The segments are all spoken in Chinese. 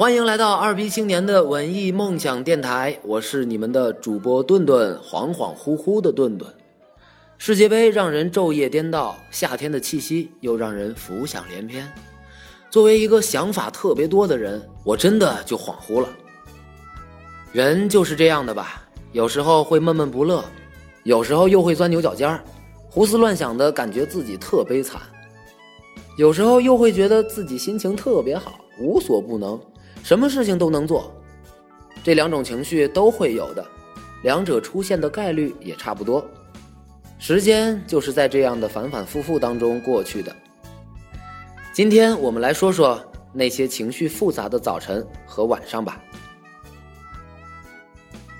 欢迎来到二逼青年的文艺梦想电台，我是你们的主播顿顿，恍恍惚惚的顿顿。世界杯让人昼夜颠倒，夏天的气息又让人浮想联翩。作为一个想法特别多的人，我真的就恍惚了。人就是这样的吧，有时候会闷闷不乐，有时候又会钻牛角尖儿，胡思乱想的感觉自己特悲惨，有时候又会觉得自己心情特别好，无所不能。什么事情都能做，这两种情绪都会有的，两者出现的概率也差不多。时间就是在这样的反反复复当中过去的。今天我们来说说那些情绪复杂的早晨和晚上吧。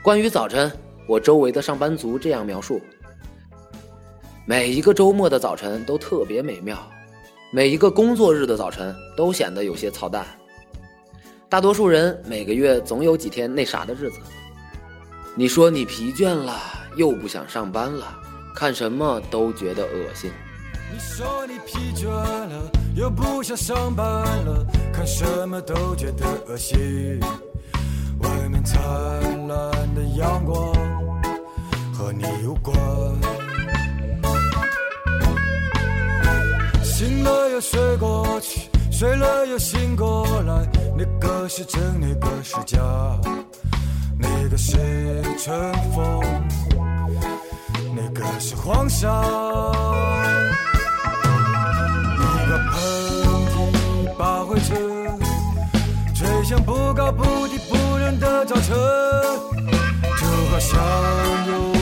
关于早晨，我周围的上班族这样描述：每一个周末的早晨都特别美妙，每一个工作日的早晨都显得有些操蛋。大多数人每个月总有几天那啥的日子。你说你疲倦了，又不想上班了，看什么都觉得恶心。你说你疲倦了，又不想上班了，看什么都觉得恶心。外面灿烂的阳光和你有关，醒了又睡过去。睡了又醒过来，哪个是真，哪个是假，哪个是春风，哪个是黄沙。一个喷嚏把灰尘吹向不高不低不仁的早晨，就好像有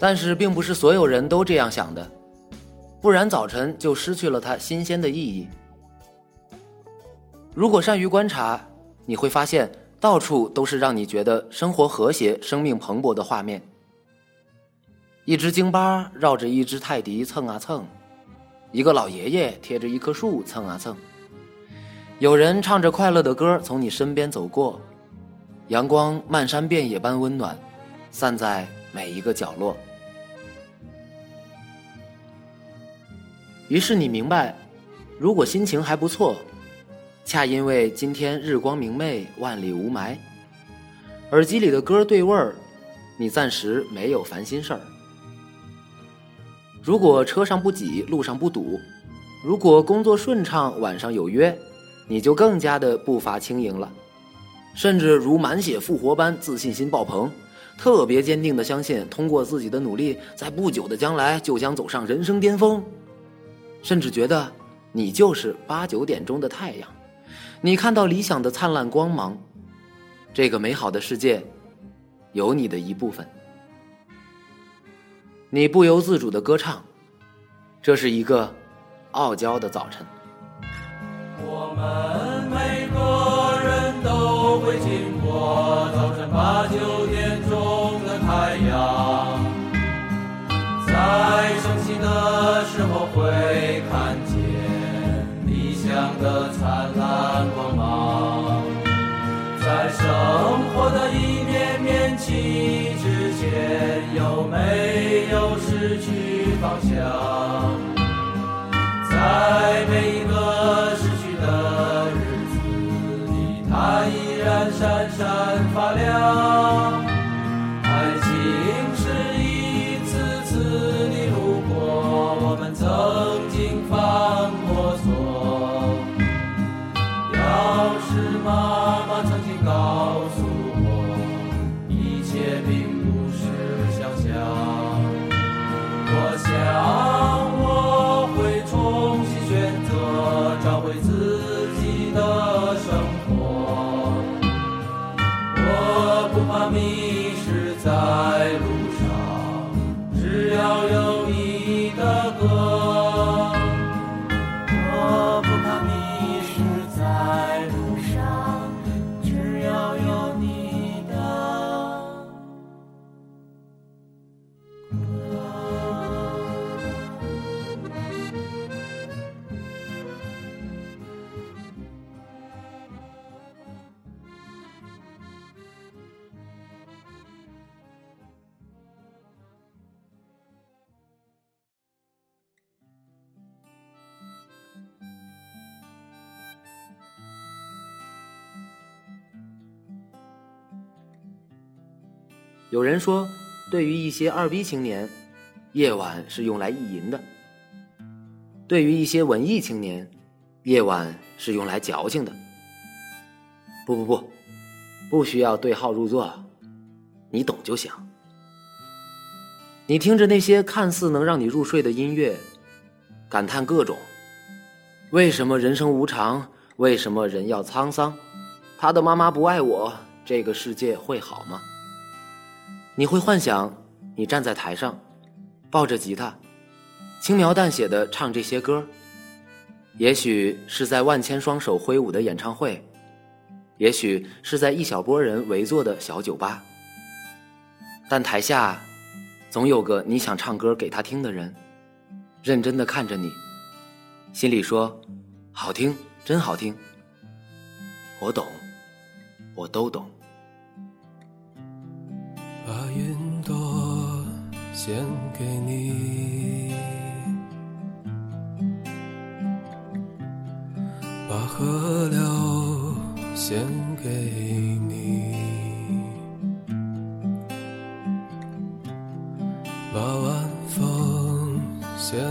但是，并不是所有人都这样想的，不然早晨就失去了它新鲜的意义。如果善于观察，你会发现到处都是让你觉得生活和谐、生命蓬勃的画面。一只京巴绕着一只泰迪蹭啊蹭。一个老爷爷贴着一棵树蹭啊蹭，有人唱着快乐的歌从你身边走过，阳光漫山遍野般温暖，散在每一个角落。于是你明白，如果心情还不错，恰因为今天日光明媚，万里无霾，耳机里的歌对味儿，你暂时没有烦心事儿。如果车上不挤，路上不堵；如果工作顺畅，晚上有约，你就更加的步伐轻盈了，甚至如满血复活般自信心爆棚，特别坚定的相信，通过自己的努力，在不久的将来就将走上人生巅峰，甚至觉得你就是八九点钟的太阳，你看到理想的灿烂光芒，这个美好的世界，有你的一部分。你不由自主的歌唱，这是一个傲娇的早晨。我们每个人都会经过早晨八九点钟的太阳，在升起的时候会看见理想的灿烂光芒，在生活的一面面旗之间有没有？失去方向，有人说，对于一些二逼青年，夜晚是用来意淫的；对于一些文艺青年，夜晚是用来矫情的。不不不，不需要对号入座，你懂就行。你听着那些看似能让你入睡的音乐，感叹各种：为什么人生无常？为什么人要沧桑？他的妈妈不爱我，这个世界会好吗？你会幻想你站在台上，抱着吉他，轻描淡写的唱这些歌。也许是在万千双手挥舞的演唱会，也许是在一小波人围坐的小酒吧。但台下，总有个你想唱歌给他听的人，认真的看着你，心里说：“好听，真好听。”我懂，我都懂。把云朵献给你，把河流献给你，把晚风献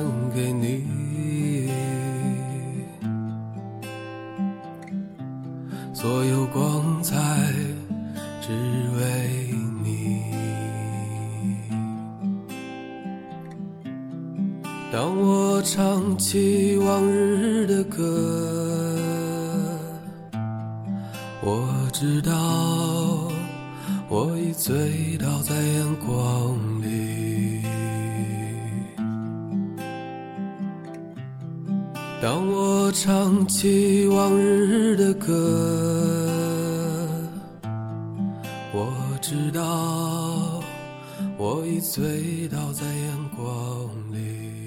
知道我已醉倒在阳光里。当我唱起往日的歌，我知道我已醉倒在阳光里。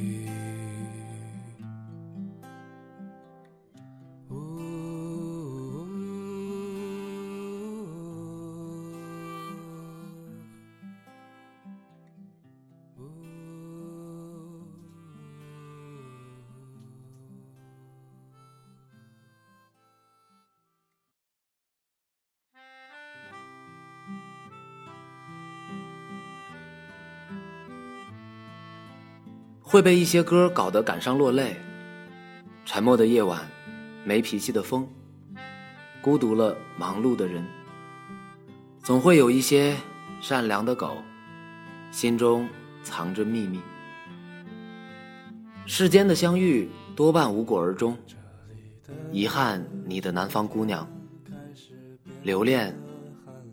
会被一些歌搞得感伤落泪。沉默的夜晚，没脾气的风，孤独了忙碌的人，总会有一些善良的狗，心中藏着秘密。世间的相遇多半无果而终，遗憾你的南方姑娘，留恋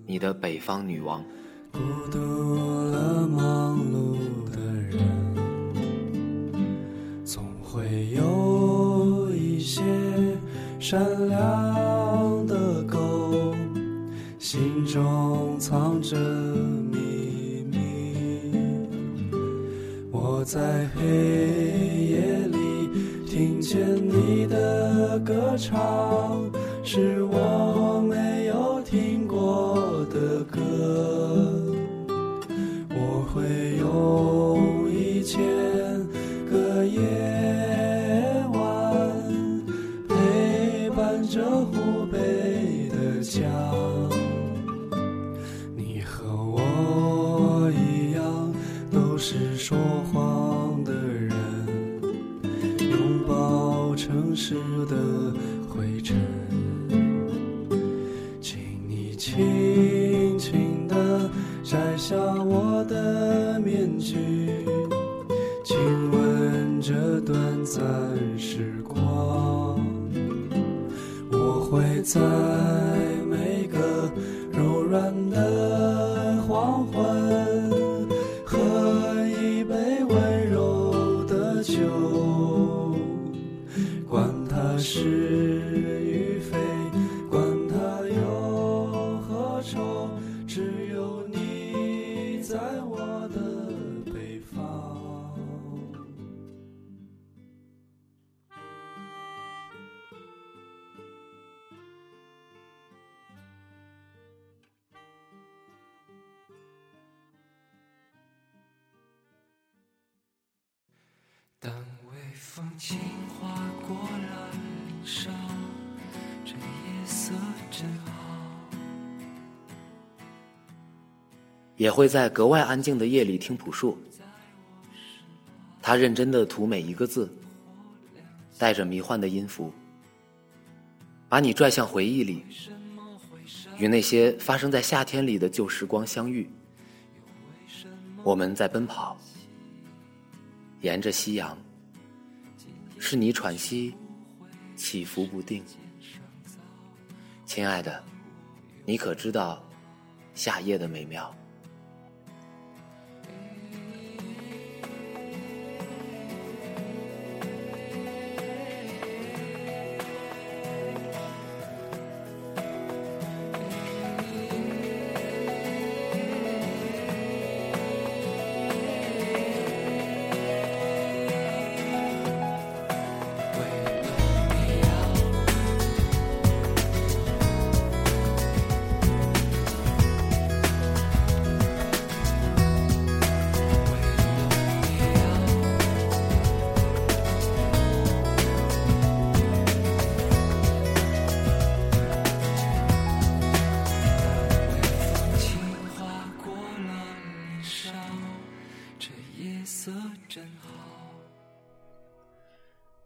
你的北方女王。孤独了忙碌善良的狗，心中藏着秘密。我在黑夜里听见你的歌唱，是我这短暂时光。我会在当微风轻划过了脸上，这夜色真好。也会在格外安静的夜里听朴树。他认真的涂每一个字，带着迷幻的音符，把你拽向回忆里，与那些发生在夏天里的旧时光相遇。我们在奔跑，沿着夕阳，是你喘息，起伏不定。亲爱的，你可知道夏夜的美妙？色真好。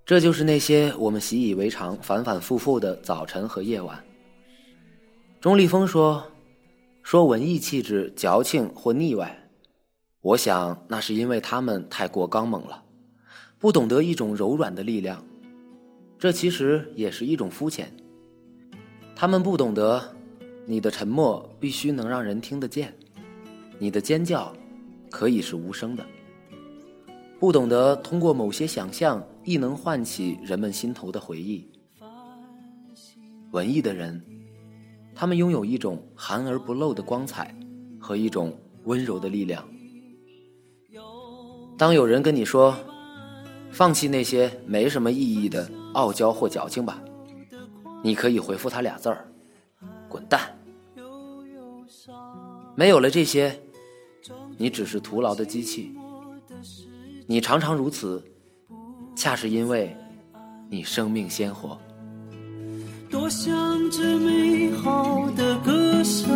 这就是那些我们习以为常、反反复复的早晨和夜晚。钟立风说：“说文艺气质矫情或腻歪，我想那是因为他们太过刚猛了，不懂得一种柔软的力量。这其实也是一种肤浅。他们不懂得，你的沉默必须能让人听得见，你的尖叫可以是无声的。”不懂得通过某些想象，亦能唤起人们心头的回忆。文艺的人，他们拥有一种含而不露的光彩和一种温柔的力量。当有人跟你说“放弃那些没什么意义的傲娇或矫情吧”，你可以回复他俩字儿：“滚蛋。”没有了这些，你只是徒劳的机器。你常常如此，恰是因为你生命鲜活。多想这美好的歌声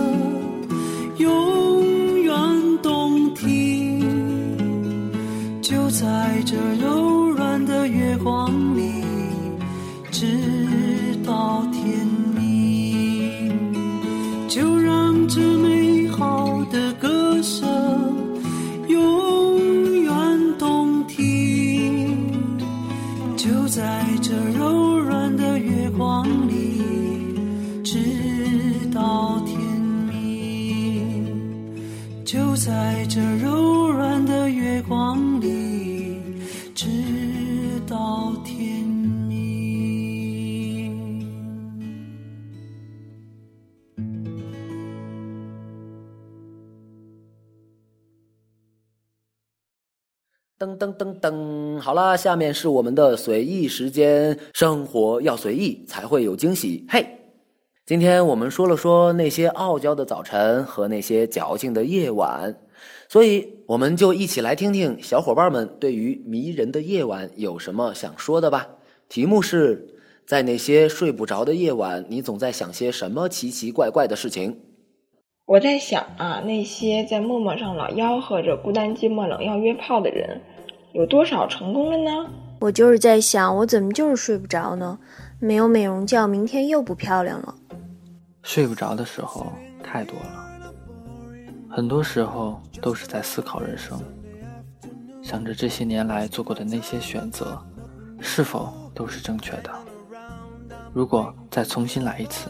永远动听，就在这柔软的月光里，直到天明。就让这美噔噔噔，好啦，下面是我们的随意时间，生活要随意才会有惊喜。嘿，今天我们说了说那些傲娇的早晨和那些矫情的夜晚，所以我们就一起来听听小伙伴们对于迷人的夜晚有什么想说的吧。题目是在那些睡不着的夜晚，你总在想些什么奇奇怪怪的事情？我在想啊，那些在陌陌上老吆喝着孤单寂寞冷要约炮的人，有多少成功了呢？我就是在想，我怎么就是睡不着呢？没有美容觉，明天又不漂亮了。睡不着的时候太多了，很多时候都是在思考人生，想着这些年来做过的那些选择，是否都是正确的？如果再重新来一次，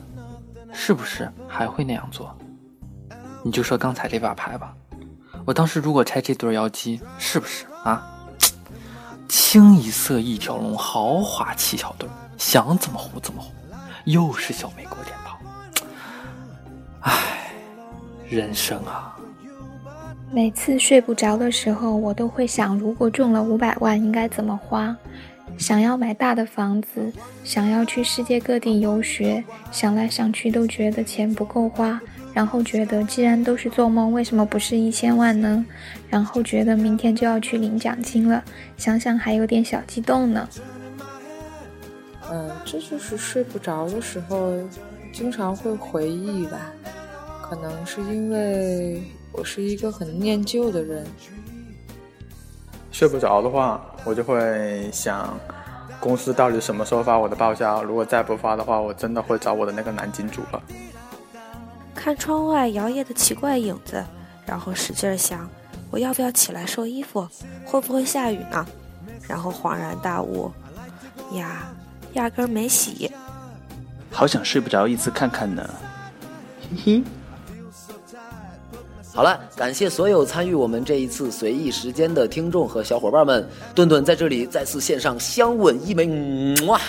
是不是还会那样做？你就说刚才这把牌吧，我当时如果拆这对妖姬，是不是啊？清一色一条龙，豪华七小队，想怎么胡怎么胡，又是小美国点炮。唉，人生啊，每次睡不着的时候，我都会想，如果中了五百万，应该怎么花？想要买大的房子，想要去世界各地游学，想来想去都觉得钱不够花，然后觉得既然都是做梦，为什么不是一千万呢？然后觉得明天就要去领奖金了，想想还有点小激动呢。嗯，这就是睡不着的时候经常会回忆吧。可能是因为我是一个很念旧的人。睡不着的话，我就会想，公司到底什么时候发我的报销？如果再不发的话，我真的会找我的那个男金主了。看窗外摇曳的奇怪影子，然后使劲想，我要不要起来收衣服？会不会下雨呢？然后恍然大悟，呀，压根没洗。好想睡不着一次看看呢，嘿嘿。好了，感谢所有参与我们这一次随意时间的听众和小伙伴们，顿顿在这里再次献上香吻一枚，哇！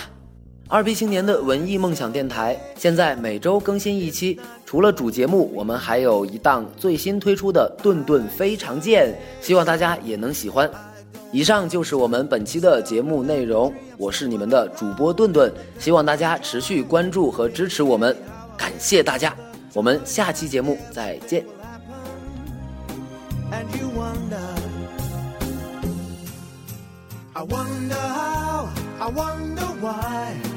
二逼青年的文艺梦想电台现在每周更新一期，除了主节目，我们还有一档最新推出的顿顿非常见，希望大家也能喜欢。以上就是我们本期的节目内容，我是你们的主播顿顿，希望大家持续关注和支持我们，感谢大家，我们下期节目再见。I wonder how, I wonder why.